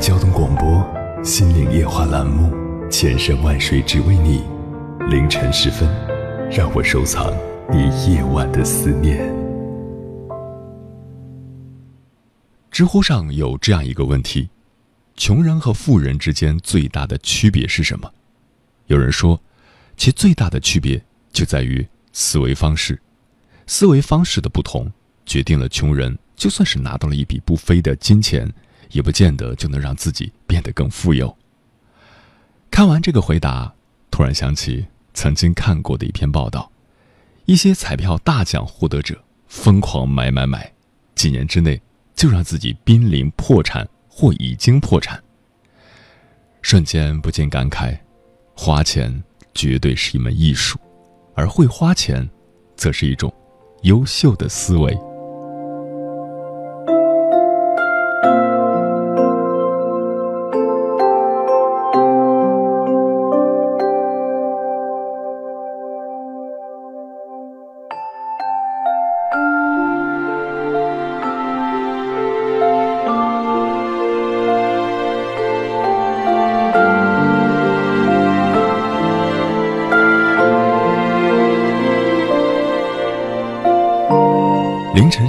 交通广播《心灵夜话》栏目，千山万水只为你。凌晨时分，让我收藏你夜晚的思念。知乎上有这样一个问题：穷人和富人之间最大的区别是什么？有人说，其最大的区别就在于。思维方式，思维方式的不同，决定了穷人就算是拿到了一笔不菲的金钱，也不见得就能让自己变得更富有。看完这个回答，突然想起曾经看过的一篇报道：一些彩票大奖获得者疯狂买买买，几年之内就让自己濒临破产或已经破产。瞬间不禁感慨，花钱绝对是一门艺术。而会花钱，则是一种优秀的思维。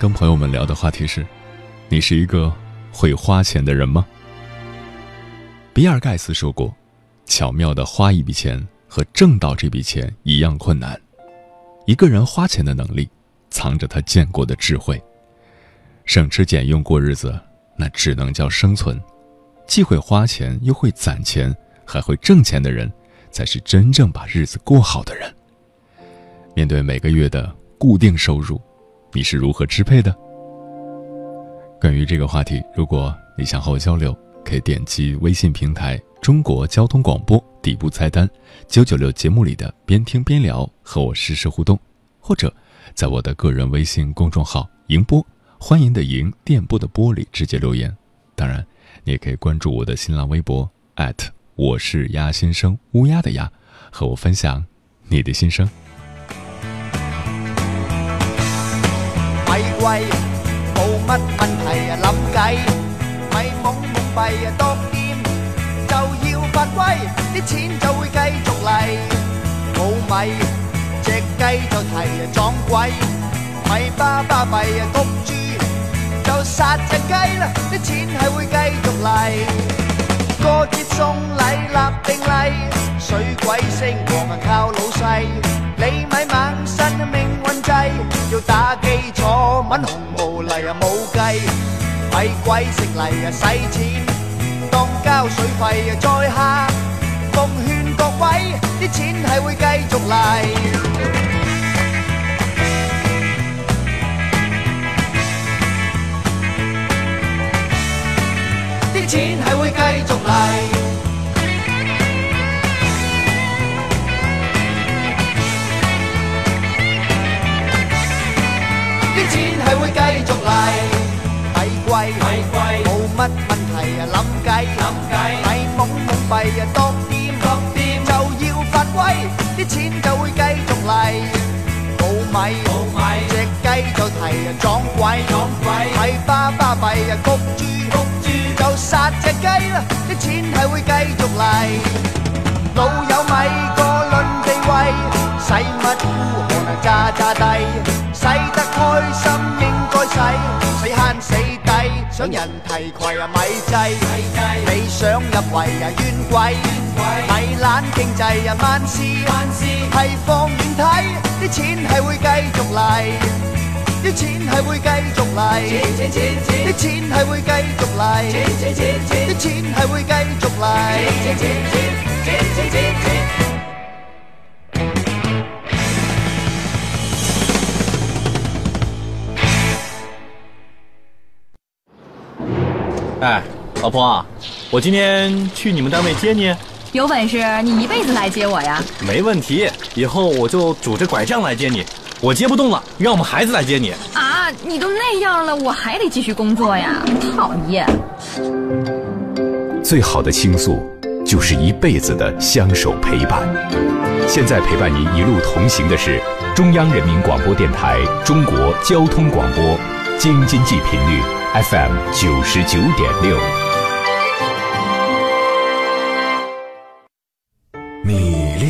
跟朋友们聊的话题是：你是一个会花钱的人吗？比尔盖茨说过：“巧妙的花一笔钱和挣到这笔钱一样困难。”一个人花钱的能力，藏着他见过的智慧。省吃俭用过日子，那只能叫生存。既会花钱又会攒钱，还会挣钱的人，才是真正把日子过好的人。面对每个月的固定收入。你是如何支配的？关于这个话题，如果你想和我交流，可以点击微信平台“中国交通广播”底部菜单“九九六”节目里的“边听边聊”和我实时互动，或者在我的个人微信公众号“迎波”欢迎的迎电波的波里直接留言。当然，你也可以关注我的新浪微博我是鸭先生乌鸦的鸭，和我分享你的心声。貴冇乜问题啊，谂计。咪懵懵閉啊，當店就要发威，啲钱就会继续嚟。冇米只鸡就提啊撞鬼，咪巴巴闭啊焗住就杀只鸡啦，啲钱系会继续嚟。过节送礼立定例，水鬼升王靠老细，你咪猛信命运制，要打基础，揾红毛嚟又冇计，咪鬼食嚟又使钱，当交水费又再下，奉劝各位，啲钱系会继续嚟，啲钱系会继续嚟。啲錢係會繼續嚟。乜問題啊？諗計，咪懵懵閉啊！多掂就要發威，啲錢就會繼續嚟。冇米隻雞就提啊撞鬼，咪巴巴閉啊焗住就殺隻雞啦！啲錢係會繼續嚟。老渣渣低？使得開心应该使，死悭死。想人提携啊咪制，你想入围啊冤鬼，咪懒经济啊万事，系放远睇，啲钱系会继续嚟，啲钱系会继续嚟，啲钱系会继续嚟，啲钱系会继续嚟。钱钱钱钱钱钱钱哎，老婆，我今天去你们单位接你。有本事你一辈子来接我呀！没问题，以后我就拄着拐杖来接你。我接不动了，让我们孩子来接你。啊，你都那样了，我还得继续工作呀！讨厌。最好的倾诉，就是一辈子的相守陪伴。现在陪伴您一路同行的是中央人民广播电台中国交通广播，京津冀频率。FM 九十九点六，你恋爱过吗？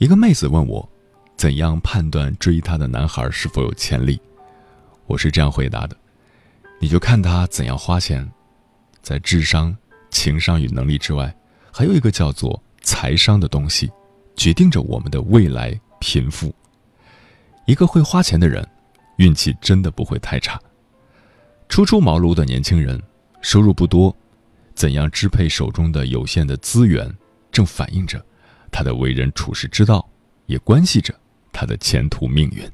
一个妹子问我。怎样判断追她的男孩是否有潜力？我是这样回答的：你就看他怎样花钱，在智商、情商与能力之外，还有一个叫做财商的东西，决定着我们的未来贫富。一个会花钱的人，运气真的不会太差。初出茅庐的年轻人，收入不多，怎样支配手中的有限的资源，正反映着他的为人处事之道，也关系着。他的前途命运。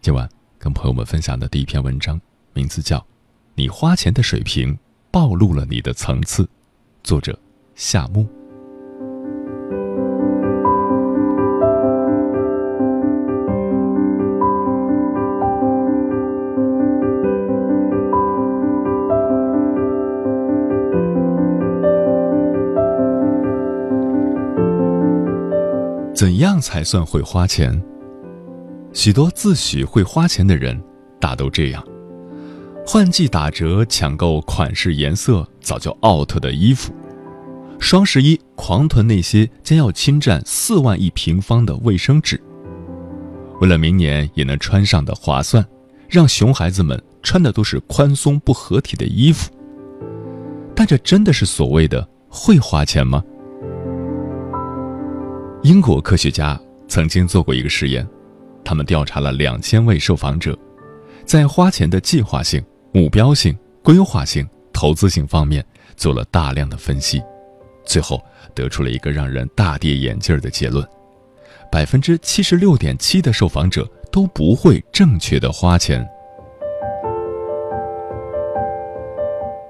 今晚跟朋友们分享的第一篇文章，名字叫《你花钱的水平暴露了你的层次》，作者夏木。怎样才算会花钱？许多自诩会花钱的人，大都这样：换季打折抢购款式、颜色早就 out 的衣服；双十一狂囤那些将要侵占四万亿平方的卫生纸。为了明年也能穿上的划算，让熊孩子们穿的都是宽松不合体的衣服。但这真的是所谓的会花钱吗？英国科学家曾经做过一个实验，他们调查了两千位受访者，在花钱的计划性、目标性、规划性、投资性方面做了大量的分析，最后得出了一个让人大跌眼镜的结论：百分之七十六点七的受访者都不会正确的花钱。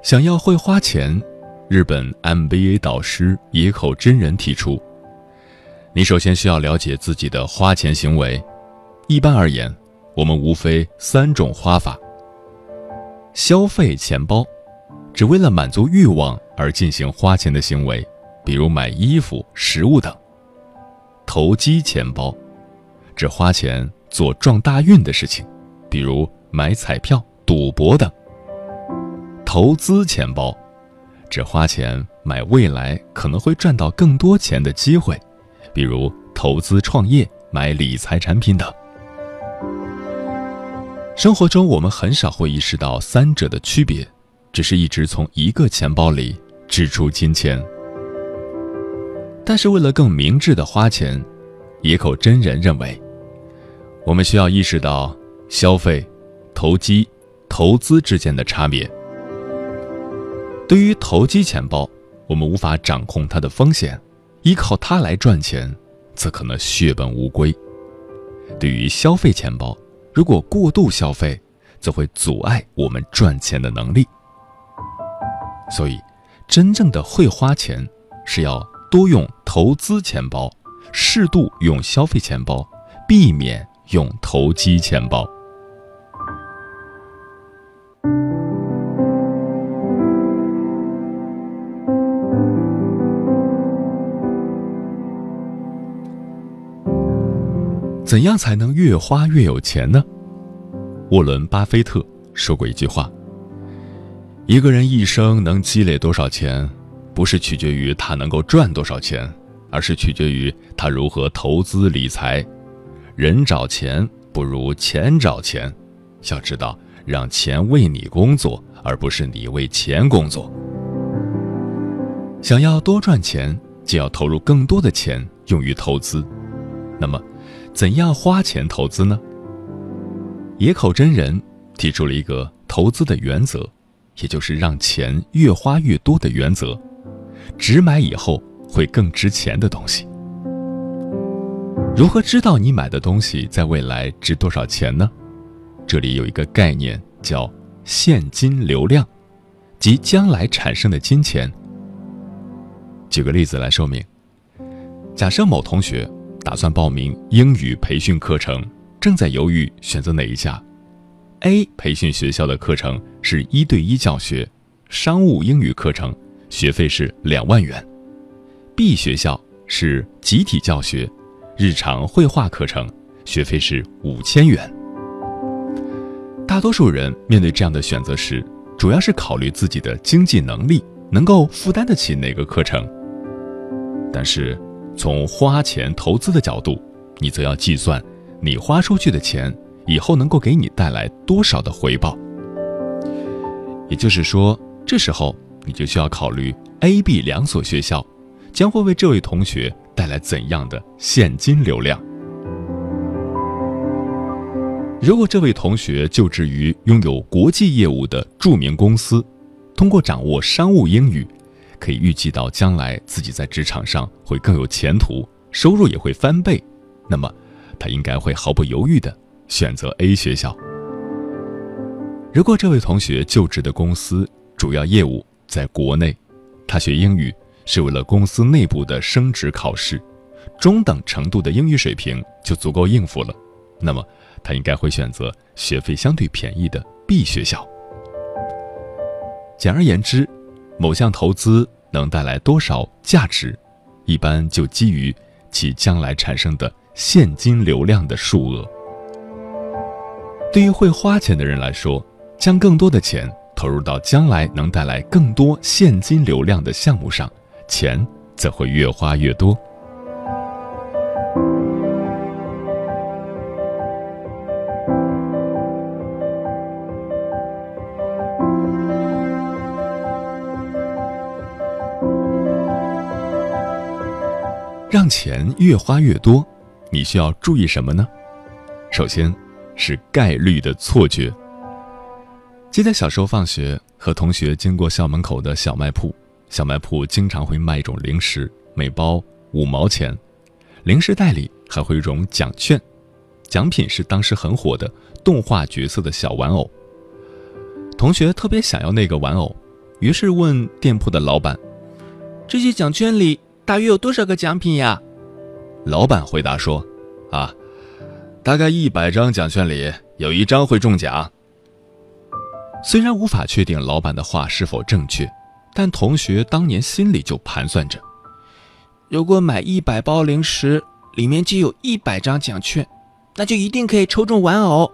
想要会花钱，日本 MBA 导师野口真人提出。你首先需要了解自己的花钱行为。一般而言，我们无非三种花法：消费钱包，只为了满足欲望而进行花钱的行为，比如买衣服、食物等；投机钱包，只花钱做撞大运的事情，比如买彩票、赌博等；投资钱包，只花钱买未来可能会赚到更多钱的机会。比如投资创业、买理财产品等。生活中，我们很少会意识到三者的区别，只是一直从一个钱包里支出金钱。但是，为了更明智的花钱，野口真人认为，我们需要意识到消费、投机、投资之间的差别。对于投机钱包，我们无法掌控它的风险，依靠它来赚钱，则可能血本无归。对于消费钱包，如果过度消费，则会阻碍我们赚钱的能力。所以，真正的会花钱，是要多用投资钱包，适度用消费钱包，避免用投机钱包。怎样才能越花越有钱呢？沃伦·巴菲特说过一句话：“一个人一生能积累多少钱，不是取决于他能够赚多少钱，而是取决于他如何投资理财。人找钱不如钱找钱，要知道让钱为你工作，而不是你为钱工作。想要多赚钱，就要投入更多的钱用于投资。那么。”怎样花钱投资呢？野口真人提出了一个投资的原则，也就是让钱越花越多的原则，只买以后会更值钱的东西。如何知道你买的东西在未来值多少钱呢？这里有一个概念叫现金流量，即将来产生的金钱。举个例子来说明，假设某同学。打算报名英语培训课程，正在犹豫选择哪一家。A 培训学校的课程是一对一教学，商务英语课程学费是两万元。B 学校是集体教学，日常绘画课程学费是五千元。大多数人面对这样的选择时，主要是考虑自己的经济能力，能够负担得起哪个课程。但是。从花钱投资的角度，你则要计算，你花出去的钱以后能够给你带来多少的回报。也就是说，这时候你就需要考虑 A、B 两所学校将会为这位同学带来怎样的现金流量。如果这位同学就职于拥有国际业务的著名公司，通过掌握商务英语。可以预计到将来自己在职场上会更有前途，收入也会翻倍，那么他应该会毫不犹豫地选择 A 学校。如果这位同学就职的公司主要业务在国内，他学英语是为了公司内部的升职考试，中等程度的英语水平就足够应付了，那么他应该会选择学费相对便宜的 B 学校。简而言之。某项投资能带来多少价值，一般就基于其将来产生的现金流量的数额。对于会花钱的人来说，将更多的钱投入到将来能带来更多现金流量的项目上，钱则会越花越多。让钱越花越多，你需要注意什么呢？首先，是概率的错觉。记得小时候放学和同学经过校门口的小卖铺，小卖铺经常会卖一种零食，每包五毛钱，零食袋里还会有一种奖券，奖品是当时很火的动画角色的小玩偶。同学特别想要那个玩偶，于是问店铺的老板：“这些奖券里？”大约有多少个奖品呀？老板回答说：“啊，大概一百张奖券里有一张会中奖。”虽然无法确定老板的话是否正确，但同学当年心里就盘算着：如果买一百包零食，里面就有一百张奖券，那就一定可以抽中玩偶。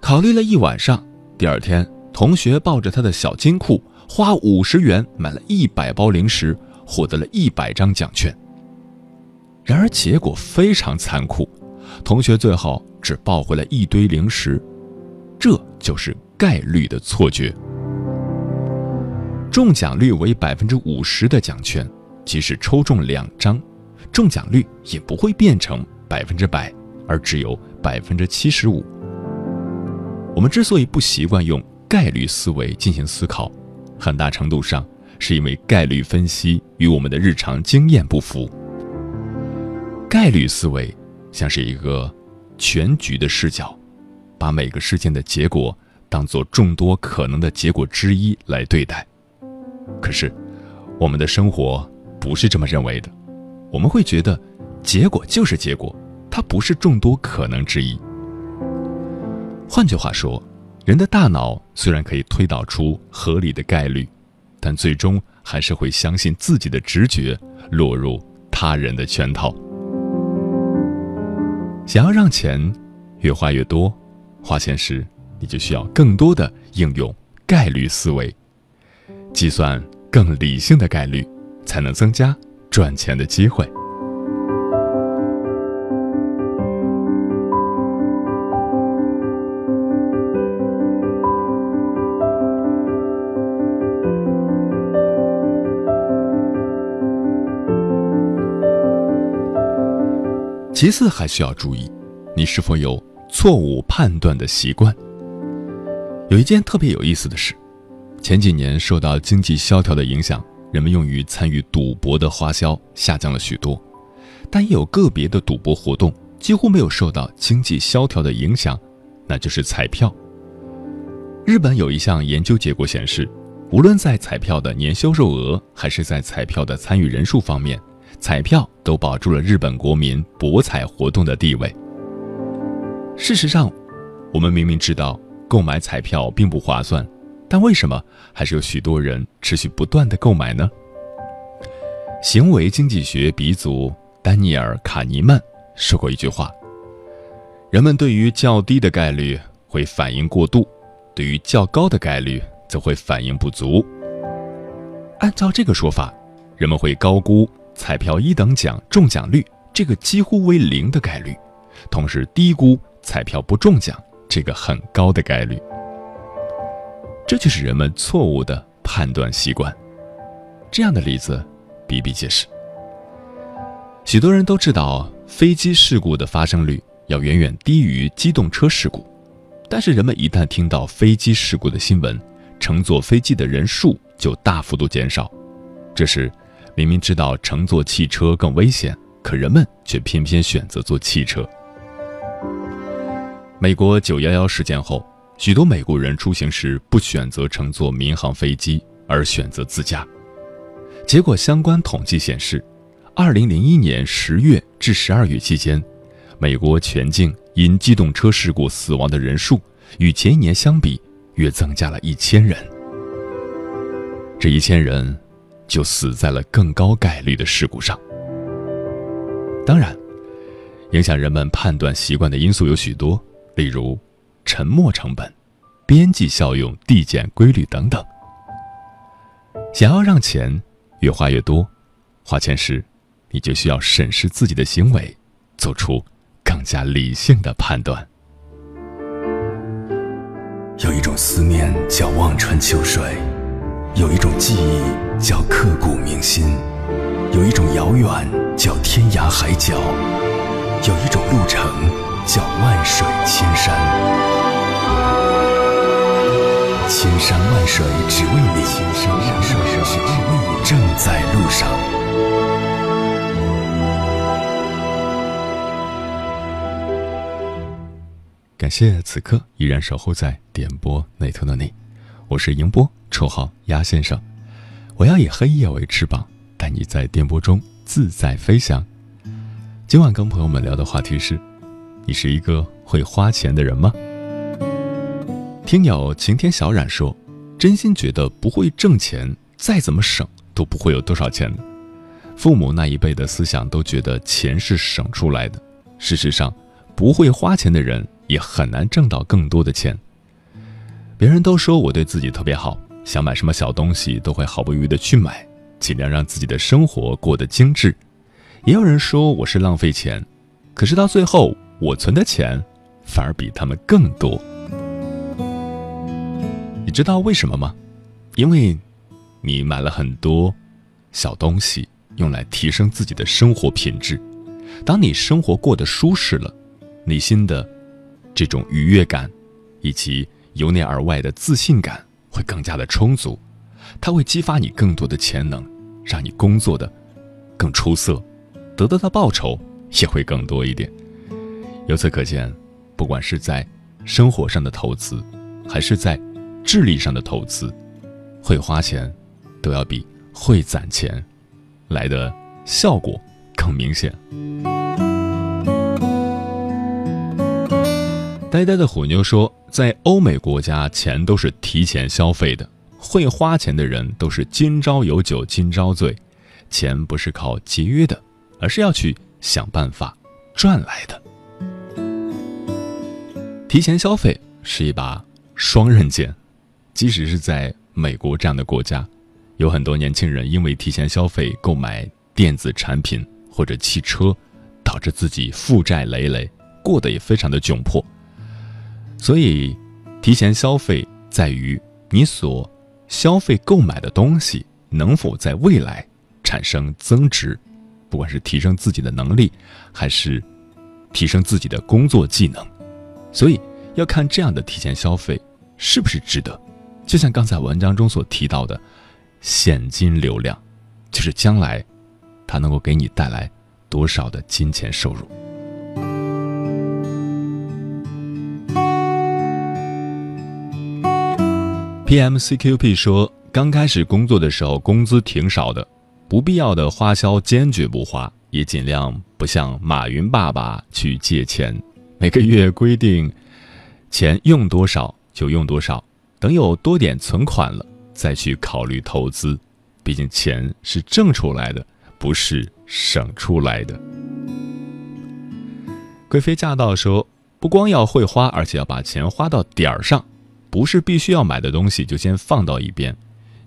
考虑了一晚上，第二天，同学抱着他的小金库，花五十元买了一百包零食。获得了一百张奖券。然而结果非常残酷，同学最后只抱回来一堆零食。这就是概率的错觉。中奖率为百分之五十的奖券，即使抽中两张，中奖率也不会变成百分之百，而只有百分之七十五。我们之所以不习惯用概率思维进行思考，很大程度上。是因为概率分析与我们的日常经验不符。概率思维像是一个全局的视角，把每个事件的结果当做众多可能的结果之一来对待。可是，我们的生活不是这么认为的，我们会觉得结果就是结果，它不是众多可能之一。换句话说，人的大脑虽然可以推导出合理的概率，但最终还是会相信自己的直觉，落入他人的圈套。想要让钱越花越多，花钱时你就需要更多的应用概率思维，计算更理性的概率，才能增加赚钱的机会。其次，还需要注意，你是否有错误判断的习惯。有一件特别有意思的事，前几年受到经济萧条的影响，人们用于参与赌博的花销下降了许多，但也有个别的赌博活动几乎没有受到经济萧条的影响，那就是彩票。日本有一项研究结果显示，无论在彩票的年销售额，还是在彩票的参与人数方面。彩票都保住了日本国民博彩活动的地位。事实上，我们明明知道购买彩票并不划算，但为什么还是有许多人持续不断的购买呢？行为经济学鼻祖丹尼尔·卡尼曼说过一句话：“人们对于较低的概率会反应过度，对于较高的概率则会反应不足。”按照这个说法，人们会高估。彩票一等奖中奖率这个几乎为零的概率，同时低估彩票不中奖这个很高的概率。这就是人们错误的判断习惯。这样的例子比比皆是。许多人都知道飞机事故的发生率要远远低于机动车事故，但是人们一旦听到飞机事故的新闻，乘坐飞机的人数就大幅度减少。这是。明明知道乘坐汽车更危险，可人们却偏偏选择坐汽车。美国九幺幺事件后，许多美国人出行时不选择乘坐民航飞机，而选择自驾。结果，相关统计显示，二零零一年十月至十二月期间，美国全境因机动车事故死亡的人数与前一年相比，约增加了一千人。这一千人。就死在了更高概率的事故上。当然，影响人们判断习惯的因素有许多，例如沉没成本、边际效用递减规律等等。想要让钱越花越多，花钱时你就需要审视自己的行为，做出更加理性的判断。有一种思念叫望穿秋水。有一种记忆叫刻骨铭心，有一种遥远叫天涯海角，有一种路程叫万水千山。千山万水只为你，千山万水只为你，正在路上。感谢此刻依然守候在点播那头的你。我是迎波，绰号鸭先生。我要以黑夜为翅膀，带你在电波中自在飞翔。今晚跟朋友们聊的话题是：你是一个会花钱的人吗？听友晴天小冉说，真心觉得不会挣钱，再怎么省都不会有多少钱。父母那一辈的思想都觉得钱是省出来的，事实上，不会花钱的人也很难挣到更多的钱。别人都说我对自己特别好，想买什么小东西都会毫不犹豫的去买，尽量让自己的生活过得精致。也有人说我是浪费钱，可是到最后我存的钱反而比他们更多。你知道为什么吗？因为，你买了很多小东西，用来提升自己的生活品质。当你生活过得舒适了，内心的这种愉悦感，以及由内而外的自信感会更加的充足，它会激发你更多的潜能，让你工作的更出色，得到的报酬也会更多一点。由此可见，不管是在生活上的投资，还是在智力上的投资，会花钱都要比会攒钱来的效果更明显。呆呆的虎妞说，在欧美国家，钱都是提前消费的，会花钱的人都是今朝有酒今朝醉，钱不是靠节约的，而是要去想办法赚来的。提前消费是一把双刃剑，即使是在美国这样的国家，有很多年轻人因为提前消费购买电子产品或者汽车，导致自己负债累累，过得也非常的窘迫。所以，提前消费在于你所消费购买的东西能否在未来产生增值，不管是提升自己的能力，还是提升自己的工作技能。所以要看这样的提前消费是不是值得，就像刚才文章中所提到的，现金流量，就是将来它能够给你带来多少的金钱收入。PMCQP 说，刚开始工作的时候工资挺少的，不必要的花销坚决不花，也尽量不向马云爸爸去借钱。每个月规定钱用多少就用多少，等有多点存款了再去考虑投资。毕竟钱是挣出来的，不是省出来的。贵妃驾到说，不光要会花，而且要把钱花到点儿上，不是必须要买的东西就先放到一边。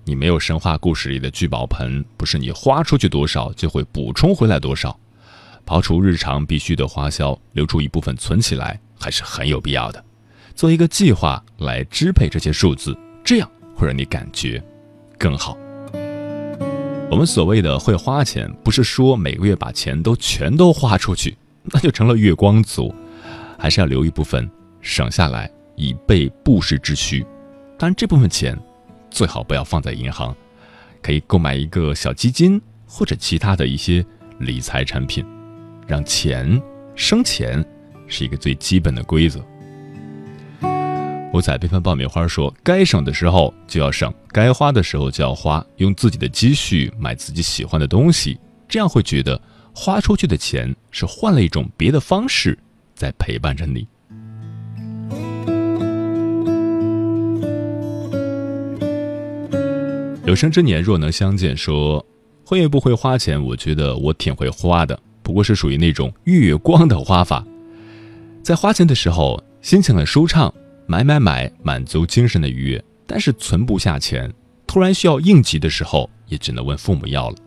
你没有神话故事里的聚宝盆，不是你花出去多少就会补充回来多少。刨除日常必须的花销，留出一部分存起来，还是很有必要的。做一个计划来支配这些数字，这样会让你感觉更好。我们所谓的会花钱，不是说每个月把钱都全都花出去，那就成了月光族，还是要留一部分省下来，以备不时之需。当然，这部分钱最好不要放在银行，可以购买一个小基金或者其他的一些理财产品。让钱生钱是一个最基本的规则。五彩缤纷爆米花说：“该省的时候就要省，该花的时候就要花，用自己的积蓄买自己喜欢的东西，这样会觉得花出去的钱是换了一种别的方式在陪伴着你。”有生之年若能相见，说会不会花钱？我觉得我挺会花的。不过是属于那种月光的花法，在花钱的时候心情很舒畅，买买买，满足精神的愉悦。但是存不下钱，突然需要应急的时候，也只能问父母要了。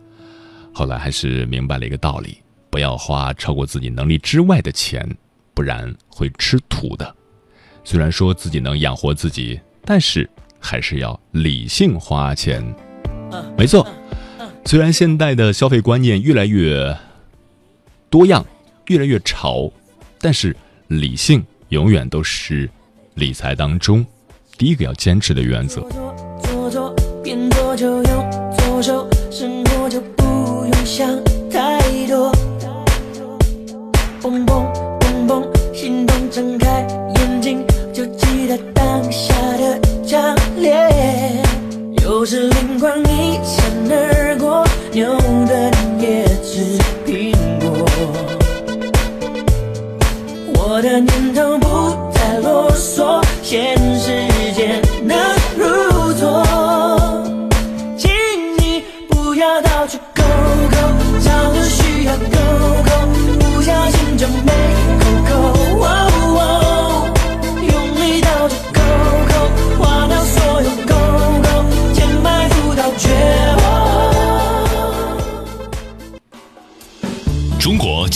后来还是明白了一个道理：不要花超过自己能力之外的钱，不然会吃土的。虽然说自己能养活自己，但是还是要理性花钱。没错，虽然现代的消费观念越来越……多样，越来越潮，但是理性永远都是理财当中第一个要坚持的原则。有时灵光一闪而过，牛顿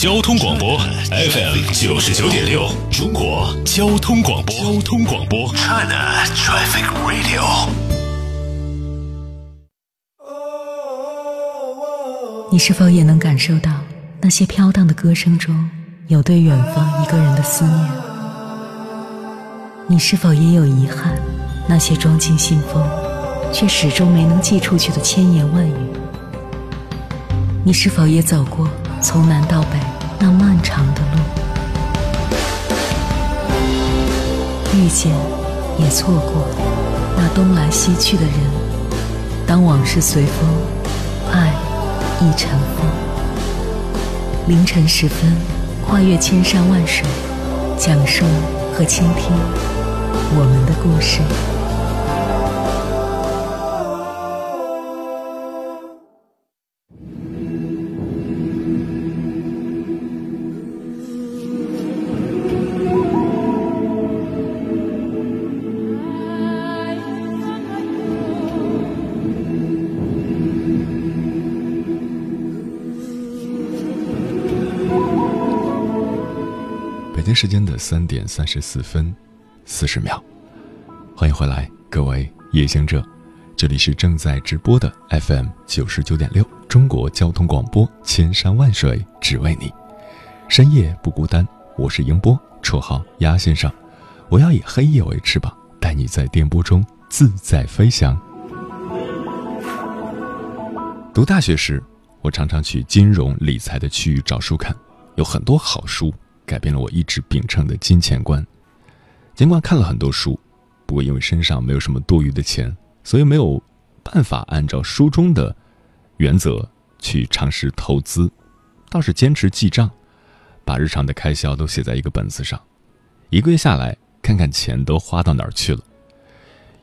交通广播 FM 九十九点六，中国交通广播，交通广播，China Traffic Radio。你是否也能感受到那些飘荡的歌声中有对远方一个人的思念？你是否也有遗憾？那些装进信封却始终没能寄出去的千言万语。你是否也走过从南到北那漫长的路？遇见，也错过那东来西去的人。当往事随风，爱亦成风。凌晨时分，跨越千山万水，讲述和倾听我们的故事。时间的三点三十四分四十秒，欢迎回来，各位夜行者，这里是正在直播的 FM 九十九点六中国交通广播，千山万水只为你，深夜不孤单。我是迎波，绰号鸭先生，我要以黑夜为翅膀，带你在电波中自在飞翔。读大学时，我常常去金融理财的区域找书看，有很多好书。改变了我一直秉承的金钱观。尽管看了很多书，不过因为身上没有什么多余的钱，所以没有办法按照书中的原则去尝试投资。倒是坚持记账，把日常的开销都写在一个本子上，一个月下来看看钱都花到哪儿去了。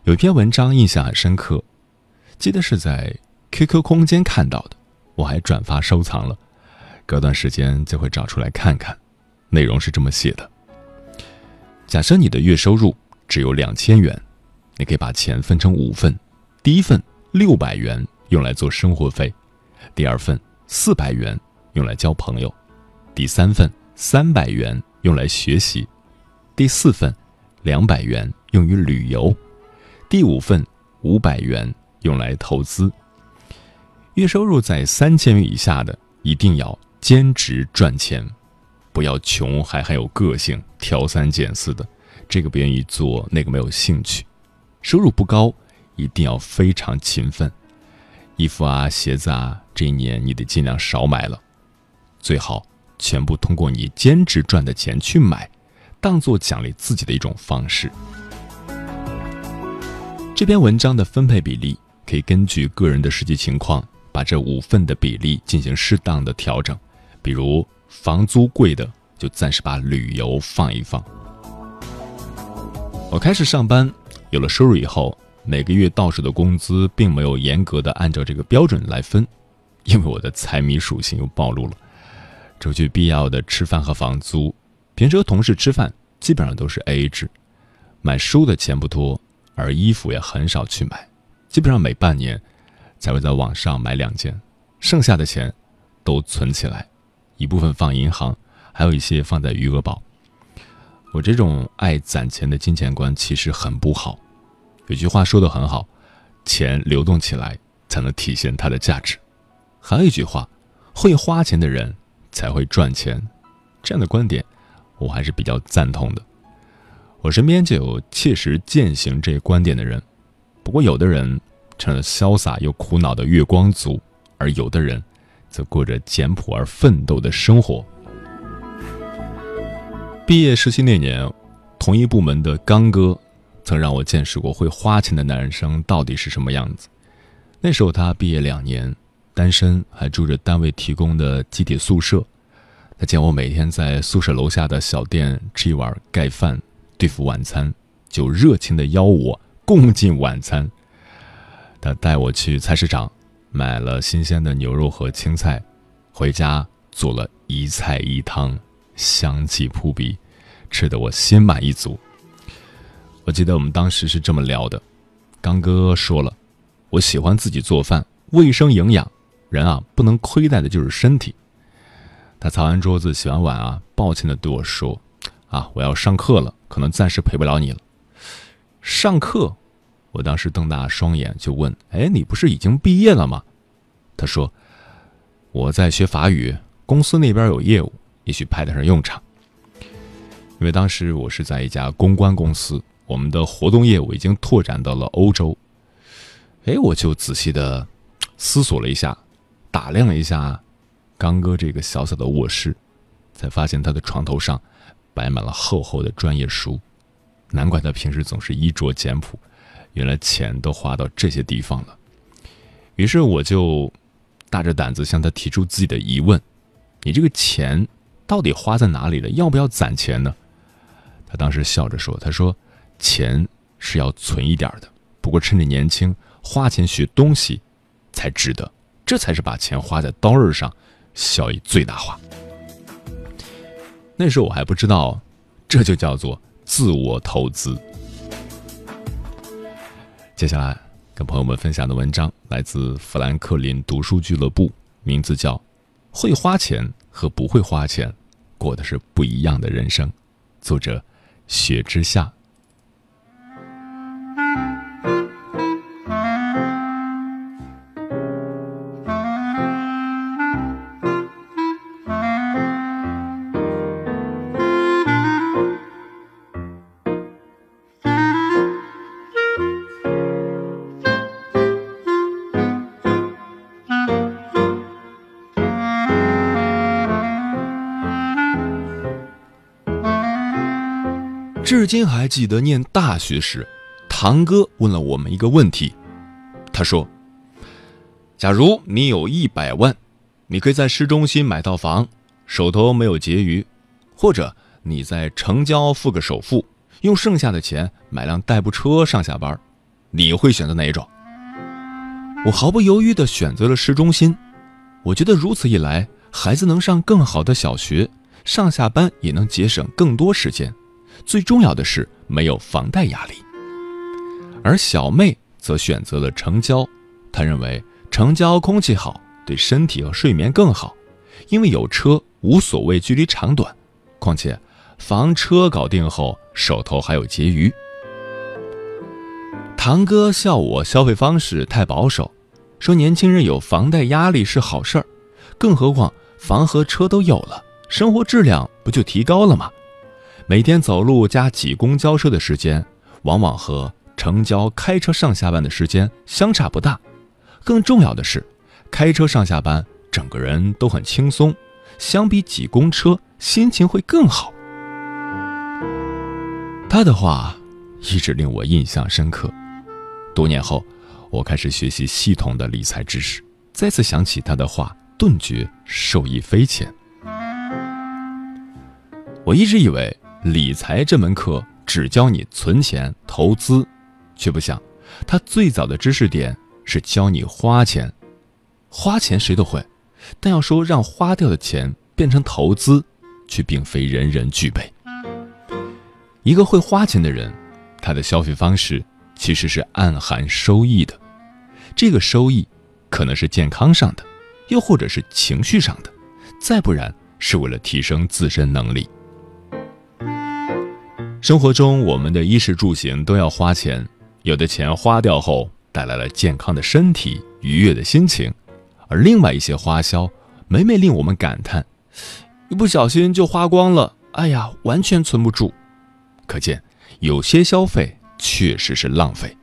有一篇文章印象很深刻，记得是在 QQ 空间看到的，我还转发收藏了。隔段时间就会找出来看看。内容是这么写的：假设你的月收入只有两千元，你可以把钱分成五份，第一份六百元用来做生活费，第二份四百元用来交朋友，第三份三百元用来学习，第四份两百元用于旅游，第五份五百元用来投资。月收入在三千元以下的，一定要兼职赚钱。不要穷还很有个性，挑三拣四的，这个不愿意做，那个没有兴趣。收入不高，一定要非常勤奋。衣服啊、鞋子啊，这一年你得尽量少买了，最好全部通过你兼职赚的钱去买，当做奖励自己的一种方式。这篇文章的分配比例可以根据个人的实际情况，把这五份的比例进行适当的调整，比如。房租贵的，就暂时把旅游放一放。我开始上班，有了收入以后，每个月到手的工资并没有严格的按照这个标准来分，因为我的财迷属性又暴露了。除去必要的吃饭和房租，平时和同事吃饭基本上都是 A A 制。买书的钱不多，而衣服也很少去买，基本上每半年才会在网上买两件，剩下的钱都存起来。一部分放银行，还有一些放在余额宝。我这种爱攒钱的金钱观其实很不好。有句话说的很好，钱流动起来才能体现它的价值。还有一句话，会花钱的人才会赚钱。这样的观点，我还是比较赞同的。我身边就有切实践行这观点的人。不过，有的人成了潇洒又苦恼的月光族，而有的人。则过着简朴而奋斗的生活。毕业实习那年，同一部门的刚哥曾让我见识过会花钱的男生到底是什么样子。那时候他毕业两年，单身，还住着单位提供的集体宿舍。他见我每天在宿舍楼下的小店吃一碗盖饭对付晚餐，就热情地邀我共进晚餐。他带我去菜市场。买了新鲜的牛肉和青菜，回家做了一菜一汤，香气扑鼻，吃得我心满意足。我记得我们当时是这么聊的：刚哥说了，我喜欢自己做饭，卫生营养，人啊不能亏待的就是身体。他擦完桌子、洗完碗啊，抱歉的对我说：“啊，我要上课了，可能暂时陪不了你了。”上课。我当时瞪大双眼就问：“哎，你不是已经毕业了吗？”他说：“我在学法语，公司那边有业务，也许派得上用场。因为当时我是在一家公关公司，我们的活动业务已经拓展到了欧洲。哎，我就仔细的思索了一下，打量了一下刚哥这个小小的卧室，才发现他的床头上摆满了厚厚的专业书，难怪他平时总是衣着简朴，原来钱都花到这些地方了。于是我就大着胆子向他提出自己的疑问：“你这个钱到底花在哪里了？要不要攒钱呢？”他当时笑着说：“他说，钱是要存一点的，不过趁着年轻。”花钱学东西，才值得，这才是把钱花在刀刃上，效益最大化。那时候我还不知道，这就叫做自我投资。接下来跟朋友们分享的文章来自富兰克林读书俱乐部，名字叫《会花钱和不会花钱，过的是不一样的人生》，作者雪之下。至今还记得念大学时，堂哥问了我们一个问题。他说：“假如你有一百万，你可以在市中心买套房，手头没有结余；或者你在城郊付个首付，用剩下的钱买辆代步车上下班，你会选择哪一种？”我毫不犹豫地选择了市中心。我觉得如此一来，孩子能上更好的小学，上下班也能节省更多时间。最重要的是没有房贷压力，而小妹则选择了城郊。她认为城郊空气好，对身体和睡眠更好，因为有车无所谓距离长短。况且房车搞定后，手头还有结余。堂哥笑我消费方式太保守，说年轻人有房贷压力是好事儿，更何况房和车都有了，生活质量不就提高了吗？每天走路加挤公交车的时间，往往和城郊开车上下班的时间相差不大。更重要的是，开车上下班，整个人都很轻松，相比挤公车，心情会更好。他的话一直令我印象深刻。多年后，我开始学习系统的理财知识，再次想起他的话，顿觉受益匪浅。我一直以为。理财这门课只教你存钱、投资，却不想，他最早的知识点是教你花钱。花钱谁都会，但要说让花掉的钱变成投资，却并非人人具备。一个会花钱的人，他的消费方式其实是暗含收益的。这个收益可能是健康上的，又或者是情绪上的，再不然是为了提升自身能力。生活中，我们的衣食住行都要花钱，有的钱花掉后带来了健康的身体、愉悦的心情，而另外一些花销，每每令我们感叹：一不小心就花光了，哎呀，完全存不住。可见，有些消费确实是浪费。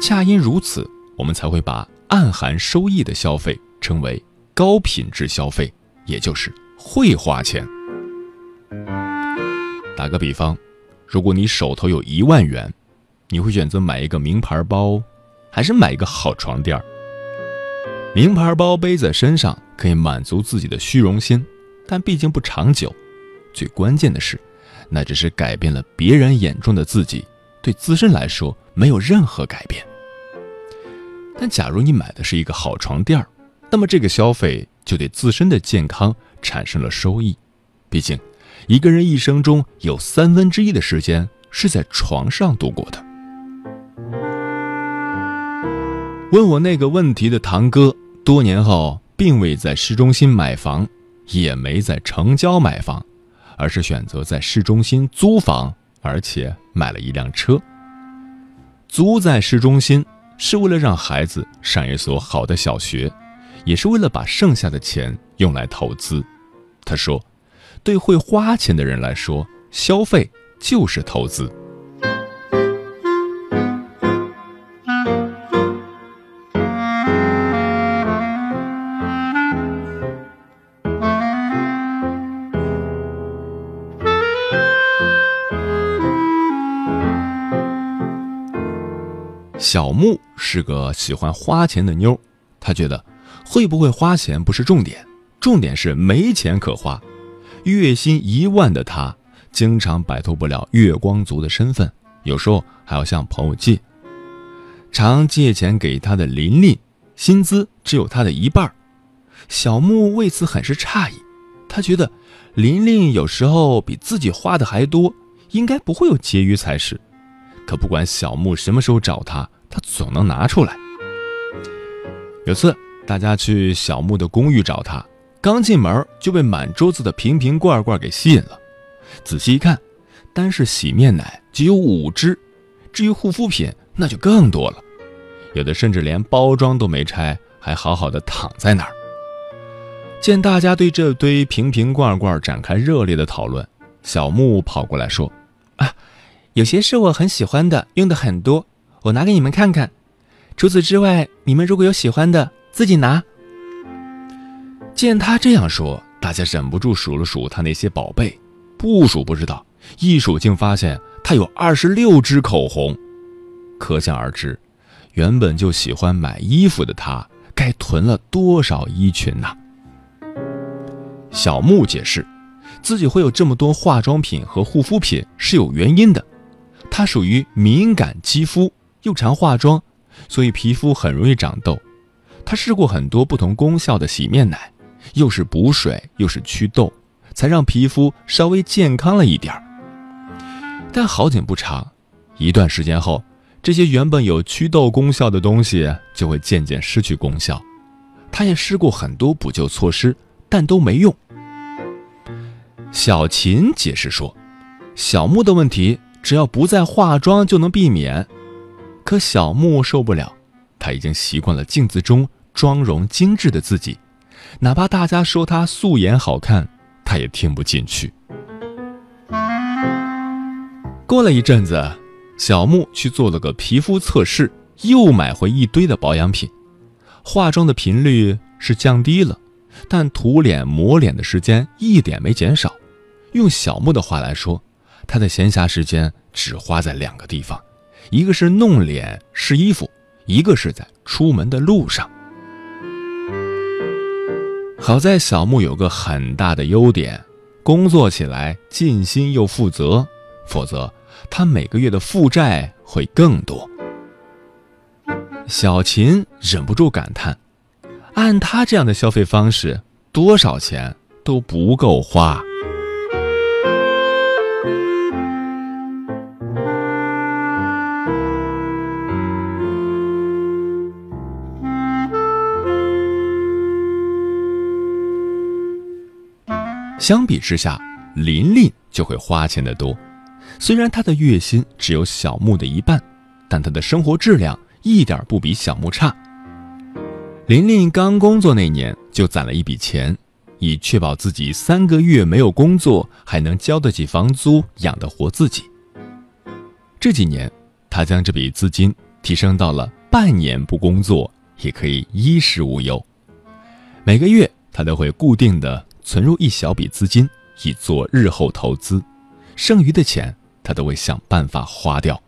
恰因如此，我们才会把暗含收益的消费称为高品质消费，也就是会花钱。打个比方，如果你手头有一万元，你会选择买一个名牌包，还是买一个好床垫？名牌包背在身上可以满足自己的虚荣心，但毕竟不长久。最关键的是，那只是改变了别人眼中的自己，对自身来说没有任何改变。但假如你买的是一个好床垫，那么这个消费就对自身的健康产生了收益，毕竟。一个人一生中有三分之一的时间是在床上度过的。问我那个问题的堂哥，多年后并未在市中心买房，也没在城郊买房，而是选择在市中心租房，而且买了一辆车。租在市中心是为了让孩子上一所好的小学，也是为了把剩下的钱用来投资。他说。对会花钱的人来说，消费就是投资。小木是个喜欢花钱的妞，她觉得会不会花钱不是重点，重点是没钱可花。月薪一万的她，经常摆脱不了月光族的身份，有时候还要向朋友借。常借钱给她的琳琳，薪资只有她的一半小木为此很是诧异，他觉得琳琳有时候比自己花的还多，应该不会有结余才是。可不管小木什么时候找他，他总能拿出来。有次大家去小木的公寓找他，刚进门就被满桌子的瓶瓶罐罐给吸引了。仔细一看，单是洗面奶就有五支，至于护肤品那就更多了，有的甚至连包装都没拆，还好好的躺在那儿。见大家对这堆瓶瓶罐罐展开热烈的讨论，小木跑过来说：“啊。”有些是我很喜欢的，用的很多，我拿给你们看看。除此之外，你们如果有喜欢的，自己拿。见他这样说，大家忍不住数了数他那些宝贝，不数不知道，一数竟发现他有二十六支口红。可想而知，原本就喜欢买衣服的他，该囤了多少衣裙呐？小木解释，自己会有这么多化妆品和护肤品是有原因的。她属于敏感肌肤，又常化妆，所以皮肤很容易长痘。她试过很多不同功效的洗面奶，又是补水又是祛痘，才让皮肤稍微健康了一点儿。但好景不长，一段时间后，这些原本有祛痘功效的东西就会渐渐失去功效。他也试过很多补救措施，但都没用。小琴解释说：“小木的问题。”只要不再化妆就能避免，可小木受不了，他已经习惯了镜子中妆容精致的自己，哪怕大家说她素颜好看，她也听不进去。过了一阵子，小木去做了个皮肤测试，又买回一堆的保养品，化妆的频率是降低了，但涂脸抹脸的时间一点没减少。用小木的话来说。他的闲暇时间只花在两个地方，一个是弄脸试衣服，一个是在出门的路上。好在小木有个很大的优点，工作起来尽心又负责，否则他每个月的负债会更多。小琴忍不住感叹：按他这样的消费方式，多少钱都不够花。相比之下，琳琳就会花钱的多。虽然她的月薪只有小木的一半，但她的生活质量一点不比小木差。琳琳刚工作那年就攒了一笔钱，以确保自己三个月没有工作还能交得起房租，养得活自己。这几年，她将这笔资金提升到了半年不工作也可以衣食无忧。每个月，她都会固定的。存入一小笔资金，以做日后投资，剩余的钱他都会想办法花掉。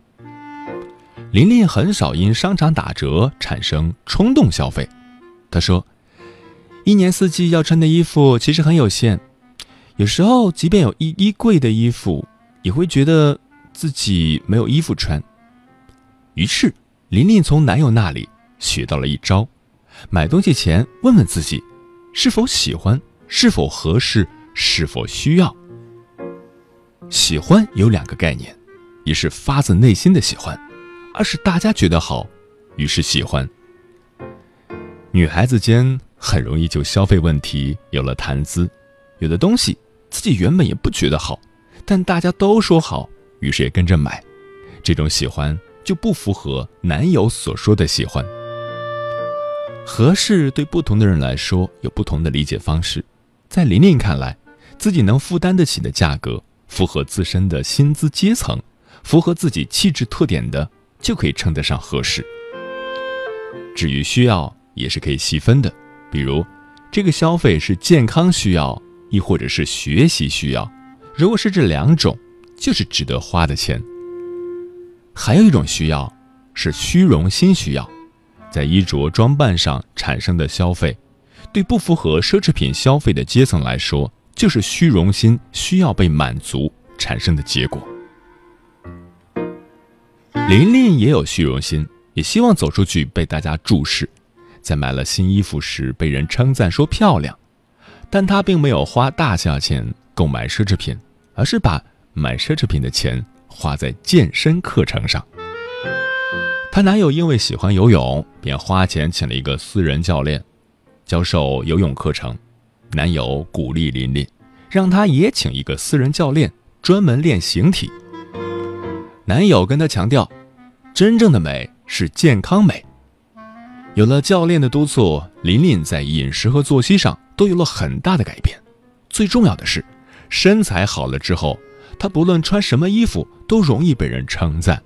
琳琳很少因商场打折产生冲动消费，她说：“一年四季要穿的衣服其实很有限，有时候即便有一衣柜的衣服，也会觉得自己没有衣服穿。”于是，琳琳从男友那里学到了一招：买东西前问问自己，是否喜欢。是否合适？是否需要？喜欢有两个概念，一是发自内心的喜欢，二是大家觉得好，于是喜欢。女孩子间很容易就消费问题有了谈资，有的东西自己原本也不觉得好，但大家都说好，于是也跟着买。这种喜欢就不符合男友所说的喜欢。合适对不同的人来说有不同的理解方式。在琳琳看来，自己能负担得起的价格，符合自身的薪资阶层，符合自己气质特点的，就可以称得上合适。至于需要，也是可以细分的，比如，这个消费是健康需要，亦或者是学习需要。如果是这两种，就是值得花的钱。还有一种需要，是虚荣心需要，在衣着装扮上产生的消费，对不符合奢侈品消费的阶层来说，就是虚荣心需要被满足产生的结果。琳琳也有虚荣心，也希望走出去被大家注视，在买了新衣服时被人称赞说漂亮，但她并没有花大价钱购买奢侈品，而是把买奢侈品的钱花在健身课程上。她男友因为喜欢游泳，便花钱请了一个私人教练，教授游泳课程。男友鼓励琳琳，让她也请一个私人教练，专门练形体。男友跟她强调，真正的美是健康美。有了教练的督促，琳琳在饮食和作息上都有了很大的改变。最重要的是，身材好了之后，她不论穿什么衣服都容易被人称赞。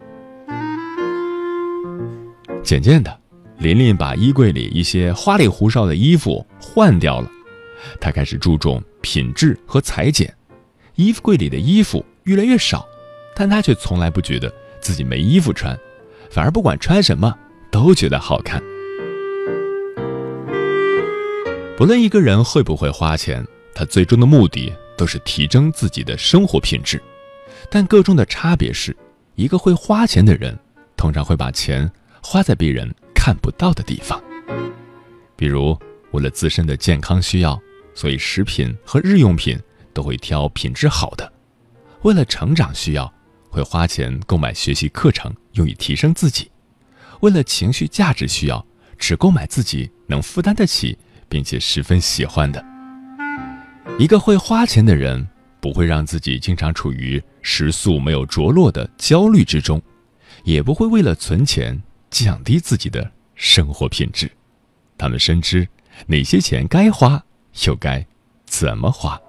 渐渐的，琳琳把衣柜里一些花里胡哨的衣服换掉了，她开始注重品质和裁剪，衣服柜里的衣服越来越少。但她却从来不觉得自己没衣服穿，反而不管穿什么都觉得好看。不论一个人会不会花钱，他最终的目的都是提升自己的生活品质。但个中的差别是，一个会花钱的人，通常会把钱花在别人看不到的地方。比如，为了自身的健康需要，所以食品和日用品都会挑品质好的；为了成长需要，会花钱购买学习课程，用以提升自己；为了情绪价值需要，只购买自己能负担得起并且十分喜欢的。一个会花钱的人，不会让自己经常处于食宿没有着落的焦虑之中，也不会为了存钱降低自己的生活品质。他们深知哪些钱该花，又该怎么花。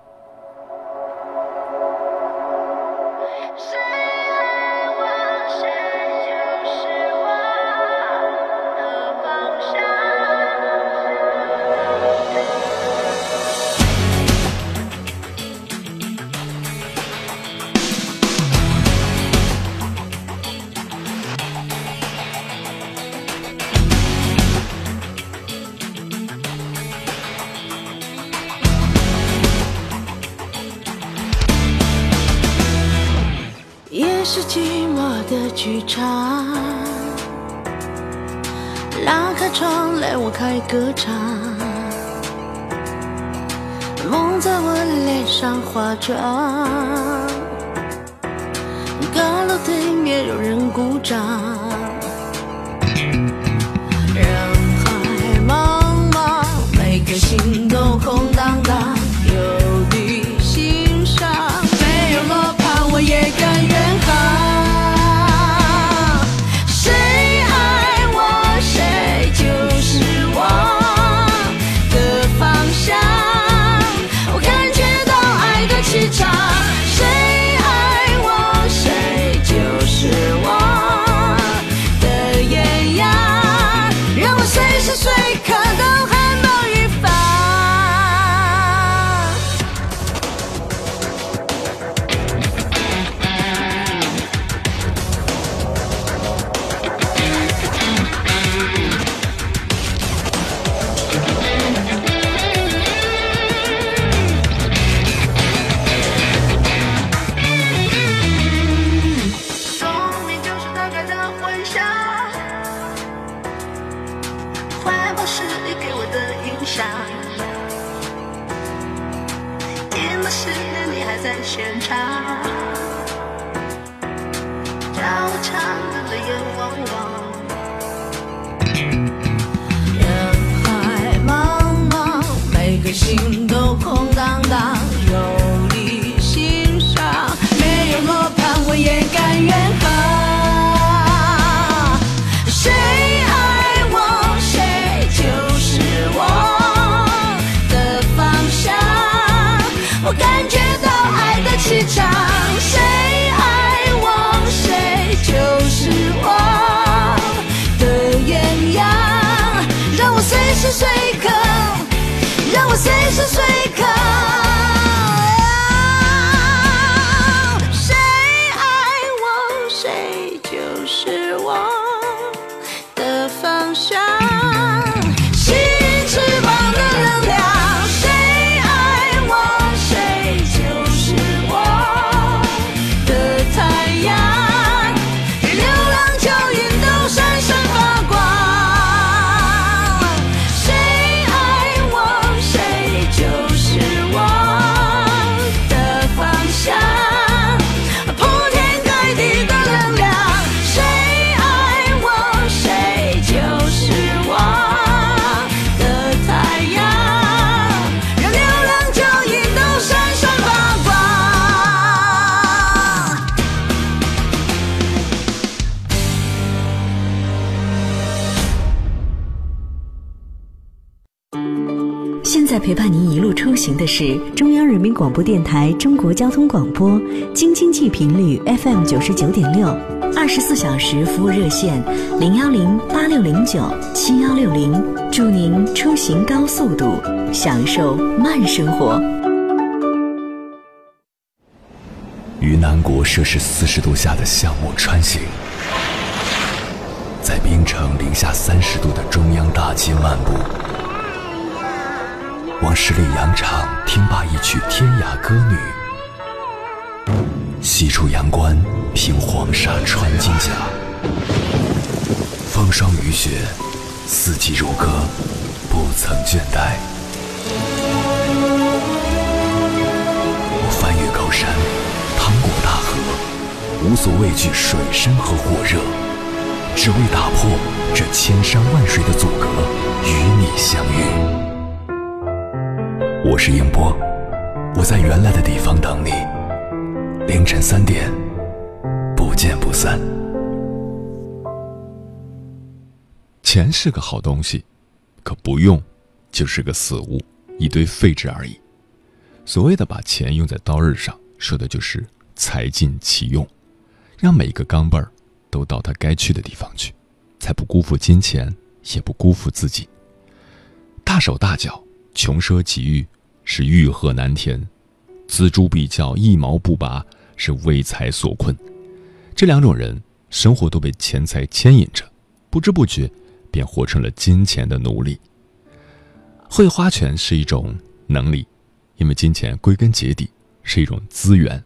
是寂寞的剧场，拉开窗帘，我开歌唱，梦在我脸上化妆，高楼对面有人鼓掌，行的是中央人民广播电台中国交通广播，京津冀频率 FM 九十九点六，二十四小时服务热线零幺零八六零九七幺六零，祝您出行高速度，享受慢生活。于南国摄氏四十度下的项目穿行，在冰城零下三十度的中央大街漫步，往十里洋场听罢一曲天涯歌女，西出阳关凭黄沙穿金甲，风霜雨雪，四季如歌，不曾倦怠。我翻越高山，趟过大河，无所畏惧水深和火热，只为打破这千山万水的阻隔，与你相遇。我是英波，我在原来的地方等你，凌晨三点，不见不散。钱是个好东西，可不用就是个死物，一堆废纸而已。所谓的把钱用在刀刃上，说的就是财尽其用，让每一个钢镚儿都到它该去的地方去，才不辜负金钱，也不辜负自己。大手大脚、穷奢极欲是欲壑难填，锱铢必较、一毛不拔是为财所困。这两种人生活都被钱财牵引着，不知不觉便活成了金钱的奴隶。会花钱是一种能力，因为金钱归根结底是一种资源，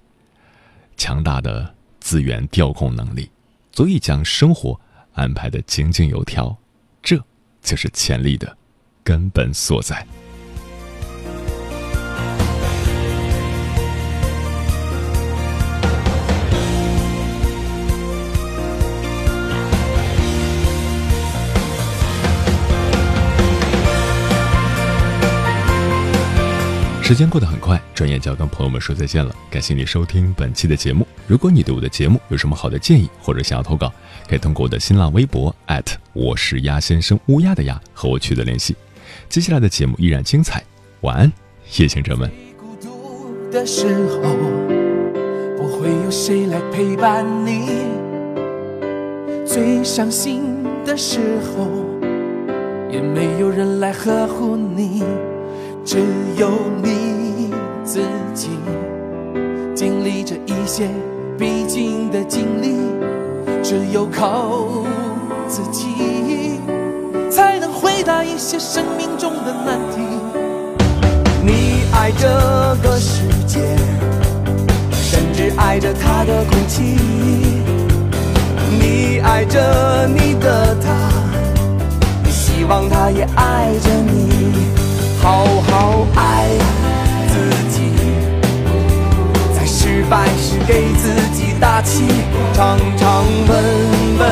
强大的资源调控能力，足以将生活安排的井井有条，这就是潜力的根本所在。时间过得很快，转眼就要跟朋友们说再见了。感谢你收听本期的节目。如果你对我的节目有什么好的建议，或者想要投稿，可以通过我的新浪微博我是鸭先生乌鸦的鸭和我取得联系。接下来的节目依然精彩，晚安，夜行者们。的时候，不会有谁来陪伴你；最伤心的时候，也没有人来呵护你。只有你自己经历着一些必经的经历，只有靠自己才能回答一些生命中的难题。你爱这个世界，甚至爱着它的空气。你爱着你的他，你希望他也爱着你。好好爱自己，在失败时给自己打气，常常问问